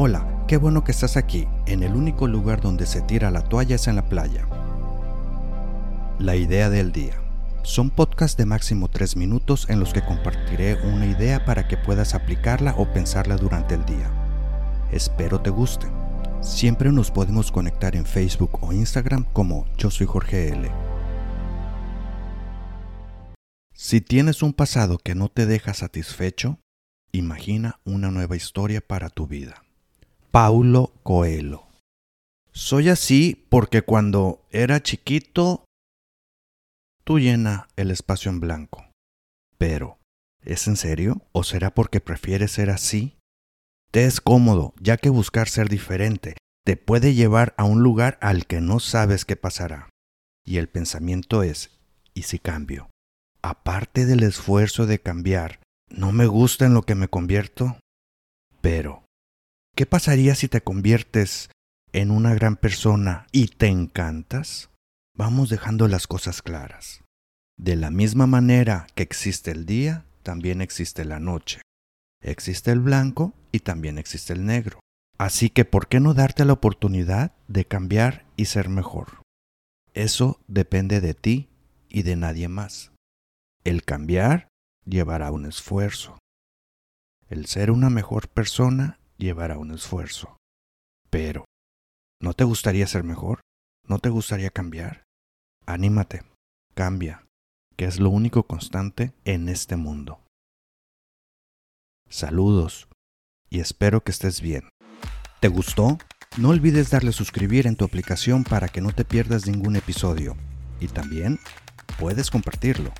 Hola, qué bueno que estás aquí. En el único lugar donde se tira la toalla es en la playa. La idea del día. Son podcasts de máximo 3 minutos en los que compartiré una idea para que puedas aplicarla o pensarla durante el día. Espero te guste. Siempre nos podemos conectar en Facebook o Instagram como Yo soy Jorge L. Si tienes un pasado que no te deja satisfecho, imagina una nueva historia para tu vida. Paulo Coelho. Soy así porque cuando era chiquito, tú llena el espacio en blanco. Pero, ¿es en serio? ¿O será porque prefieres ser así? Te es cómodo, ya que buscar ser diferente te puede llevar a un lugar al que no sabes qué pasará. Y el pensamiento es, ¿y si cambio? Aparte del esfuerzo de cambiar, ¿no me gusta en lo que me convierto? Pero, ¿Qué pasaría si te conviertes en una gran persona y te encantas? Vamos dejando las cosas claras. De la misma manera que existe el día, también existe la noche. Existe el blanco y también existe el negro. Así que, ¿por qué no darte la oportunidad de cambiar y ser mejor? Eso depende de ti y de nadie más. El cambiar llevará un esfuerzo. El ser una mejor persona llevará un esfuerzo. Pero, ¿no te gustaría ser mejor? ¿No te gustaría cambiar? Anímate, cambia, que es lo único constante en este mundo. Saludos y espero que estés bien. ¿Te gustó? No olvides darle suscribir en tu aplicación para que no te pierdas ningún episodio. Y también puedes compartirlo.